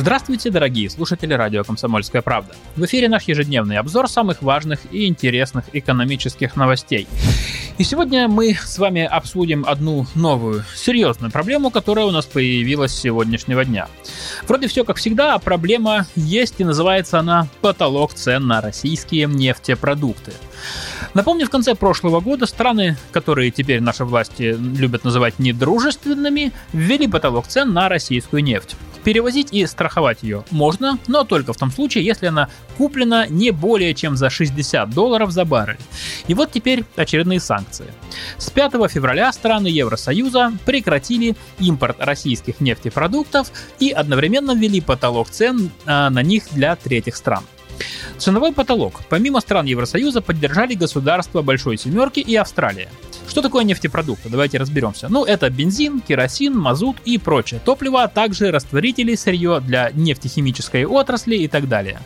Здравствуйте, дорогие слушатели радио «Комсомольская правда». В эфире наш ежедневный обзор самых важных и интересных экономических новостей. И сегодня мы с вами обсудим одну новую, серьезную проблему, которая у нас появилась с сегодняшнего дня. Вроде все как всегда, а проблема есть и называется она «Потолок цен на российские нефтепродукты». Напомню, в конце прошлого года страны, которые теперь наши власти любят называть недружественными, ввели потолок цен на российскую нефть. Перевозить и страховать ее можно, но только в том случае, если она куплена не более чем за 60 долларов за баррель. И вот теперь очередные санкции. С 5 февраля страны Евросоюза прекратили импорт российских нефтепродуктов и одновременно ввели потолок цен а, на них для третьих стран. Ценовой потолок помимо стран Евросоюза поддержали государства Большой Семерки и Австралия. Что такое нефтепродукты? Давайте разберемся. Ну, это бензин, керосин, мазут и прочее топливо, а также растворители, сырье для нефтехимической отрасли и так далее.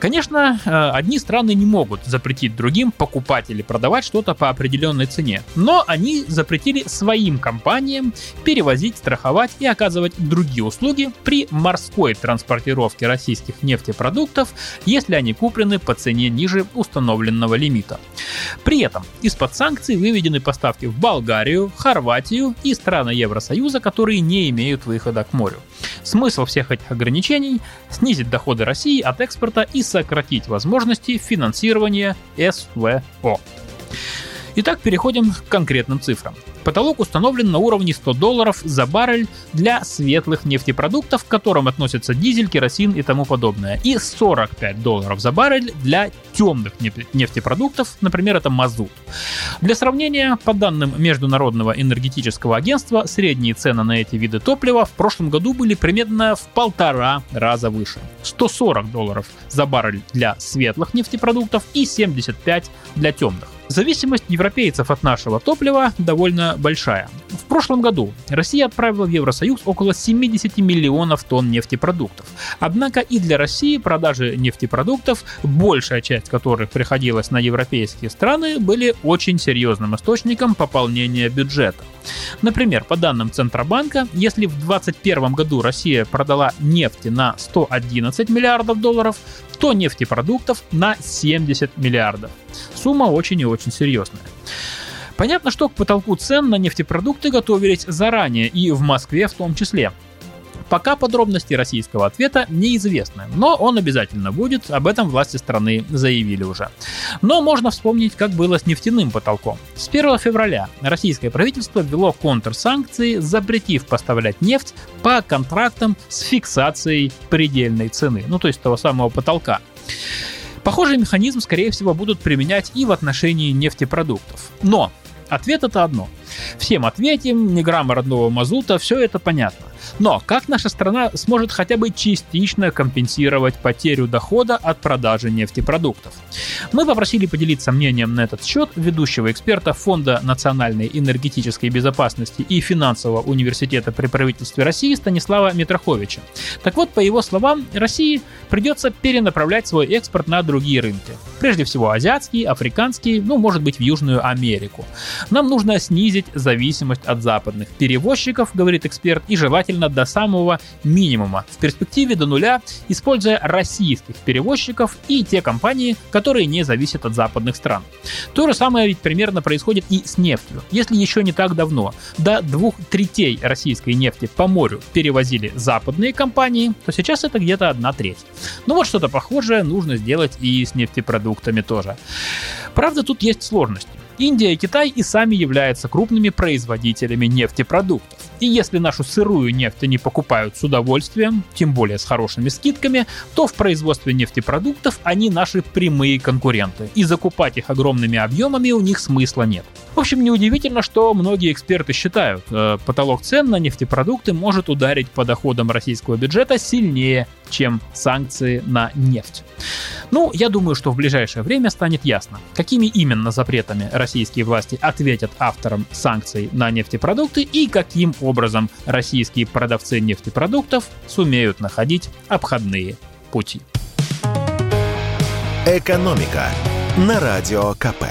Конечно, э, одни страны не могут запретить другим покупать или продавать что-то по определенной цене, но они запретили своим компаниям перевозить, страховать и оказывать другие услуги при морской транспортировке российских нефтепродуктов, если они куплены по цене ниже установленного лимита. При этом из-под санкций выведены поставки в Болгарию, Хорватию и страны Евросоюза, которые не имеют выхода к морю. Смысл всех этих ограничений – снизить доходы России от экспорта и сократить возможности финансирования СВО. Итак, переходим к конкретным цифрам. Потолок установлен на уровне 100 долларов за баррель для светлых нефтепродуктов, к которым относятся дизель, керосин и тому подобное, и 45 долларов за баррель для темных нефтепродуктов, например, это мазут. Для сравнения, по данным Международного энергетического агентства, средние цены на эти виды топлива в прошлом году были примерно в полтора раза выше. 140 долларов за баррель для светлых нефтепродуктов и 75 для темных. Зависимость европейцев от нашего топлива довольно большая. В прошлом году Россия отправила в Евросоюз около 70 миллионов тонн нефтепродуктов. Однако и для России продажи нефтепродуктов, большая часть которых приходилась на европейские страны, были очень серьезным источником пополнения бюджета. Например, по данным Центробанка, если в 2021 году Россия продала нефти на 111 миллиардов долларов, то нефтепродуктов на 70 миллиардов. Сумма очень и очень серьезная. Понятно, что к потолку цен на нефтепродукты готовились заранее, и в Москве в том числе. Пока подробности российского ответа неизвестны, но он обязательно будет, об этом власти страны заявили уже. Но можно вспомнить, как было с нефтяным потолком. С 1 февраля российское правительство ввело контрсанкции, запретив поставлять нефть по контрактам с фиксацией предельной цены, ну то есть того самого потолка. Похожий механизм, скорее всего, будут применять и в отношении нефтепродуктов. Но ответ это одно. Всем ответим, ни грамма родного мазута, все это понятно. Но как наша страна сможет хотя бы частично компенсировать потерю дохода от продажи нефтепродуктов? Мы попросили поделиться мнением на этот счет ведущего эксперта Фонда национальной энергетической безопасности и финансового университета при правительстве России Станислава Митроховича. Так вот, по его словам, России придется перенаправлять свой экспорт на другие рынки. Прежде всего азиатские, африканские, ну, может быть, в Южную Америку. Нам нужно снизить зависимость от западных перевозчиков, говорит эксперт, и желательно желательно до самого минимума, в перспективе до нуля, используя российских перевозчиков и те компании, которые не зависят от западных стран. То же самое ведь примерно происходит и с нефтью. Если еще не так давно до двух третей российской нефти по морю перевозили западные компании, то сейчас это где-то одна треть. Ну вот что-то похожее нужно сделать и с нефтепродуктами тоже. Правда, тут есть сложности. Индия и Китай и сами являются крупными производителями нефтепродуктов. И если нашу сырую нефть они покупают с удовольствием, тем более с хорошими скидками, то в производстве нефтепродуктов они наши прямые конкуренты, и закупать их огромными объемами у них смысла нет. В общем, неудивительно, что многие эксперты считают, э, потолок цен на нефтепродукты может ударить по доходам российского бюджета сильнее, чем санкции на нефть. Ну, я думаю, что в ближайшее время станет ясно, какими именно запретами российские власти ответят авторам санкций на нефтепродукты и каким образом российские продавцы нефтепродуктов сумеют находить обходные пути. Экономика на радио КП.